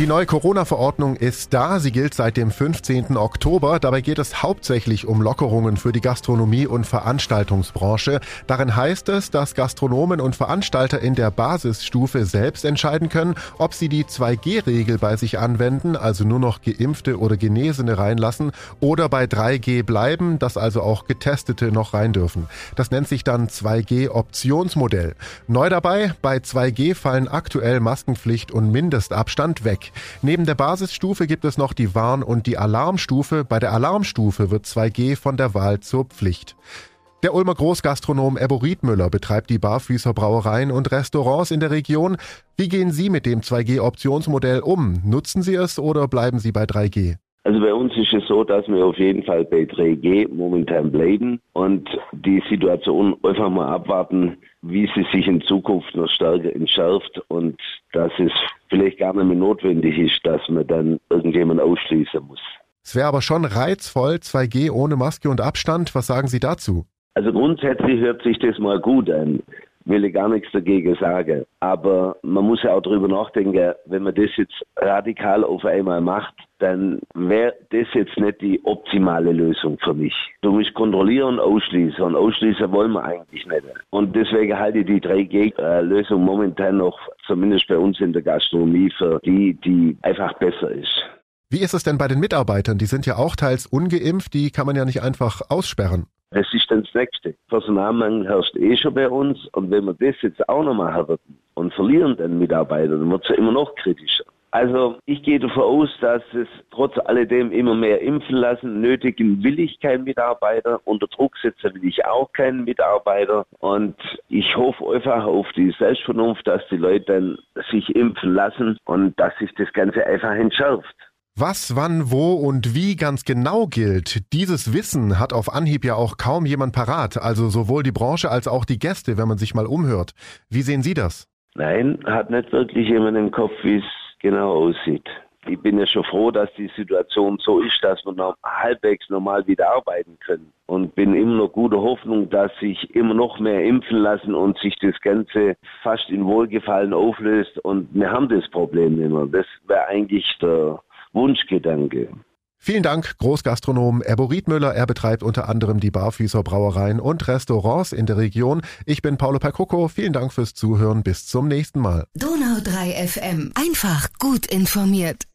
Die neue Corona-Verordnung ist da. Sie gilt seit dem 15. Oktober. Dabei geht es hauptsächlich um Lockerungen für die Gastronomie und Veranstaltungsbranche. Darin heißt es, dass Gastronomen und Veranstalter in der Basisstufe selbst entscheiden können, ob sie die 2G-Regel bei sich anwenden, also nur noch Geimpfte oder Genesene reinlassen, oder bei 3G bleiben, dass also auch Getestete noch rein dürfen. Das nennt sich dann 2G-Optionsmodell. Neu dabei, bei 2G fallen aktuell Maskenpflicht und Mindestabstand weg. Neben der Basisstufe gibt es noch die Warn- und die Alarmstufe. Bei der Alarmstufe wird 2G von der Wahl zur Pflicht. Der Ulmer Großgastronom Ebbo Riedmüller betreibt die Barfüßer Brauereien und Restaurants in der Region. Wie gehen Sie mit dem 2G-Optionsmodell um? Nutzen Sie es oder bleiben Sie bei 3G? Also bei uns ist es so, dass wir auf jeden Fall bei 3G momentan bleiben und die Situation einfach mal abwarten, wie sie sich in Zukunft noch stärker entschärft und dass es vielleicht gar nicht mehr notwendig ist, dass man dann irgendjemand ausschließen muss. Es wäre aber schon reizvoll, 2G ohne Maske und Abstand. Was sagen Sie dazu? Also grundsätzlich hört sich das mal gut an will ich gar nichts dagegen sagen. Aber man muss ja auch darüber nachdenken, wenn man das jetzt radikal auf einmal macht, dann wäre das jetzt nicht die optimale Lösung für mich. Du musst kontrollieren und ausschließen. Und ausschließen wollen wir eigentlich nicht. Und deswegen halte ich die 3G-Lösung momentan noch, zumindest bei uns in der Gastronomie, für die, die einfach besser ist. Wie ist es denn bei den Mitarbeitern? Die sind ja auch teils ungeimpft, die kann man ja nicht einfach aussperren. Das ist dann das Nächste. Personalmangel herrscht eh schon bei uns und wenn wir das jetzt auch noch machen würden und verlieren den Mitarbeiter, dann wird es ja immer noch kritischer. Also ich gehe davon aus, dass es trotz alledem immer mehr impfen lassen. Nötigen will ich keinen Mitarbeiter. Unter Druck setzen will ich auch keinen Mitarbeiter. Und ich hoffe einfach auf die Selbstvernunft, dass die Leute dann sich impfen lassen und dass sich das Ganze einfach entschärft. Was, wann, wo und wie ganz genau gilt, dieses Wissen hat auf Anhieb ja auch kaum jemand parat, also sowohl die Branche als auch die Gäste, wenn man sich mal umhört. Wie sehen Sie das? Nein, hat nicht wirklich jemand im Kopf, wie es genau aussieht. Ich bin ja schon froh, dass die Situation so ist, dass wir noch halbwegs normal wieder arbeiten können. Und bin immer noch guter Hoffnung, dass sich immer noch mehr impfen lassen und sich das Ganze fast in Wohlgefallen auflöst. Und wir haben das Problem immer. Das wäre eigentlich der Wunschgedanke. Vielen Dank, Großgastronom Erbo Riedmüller. Er betreibt unter anderem die Barfüßer Brauereien und Restaurants in der Region. Ich bin Paolo Percoco. Vielen Dank fürs Zuhören. Bis zum nächsten Mal. Donau 3 FM. Einfach gut informiert.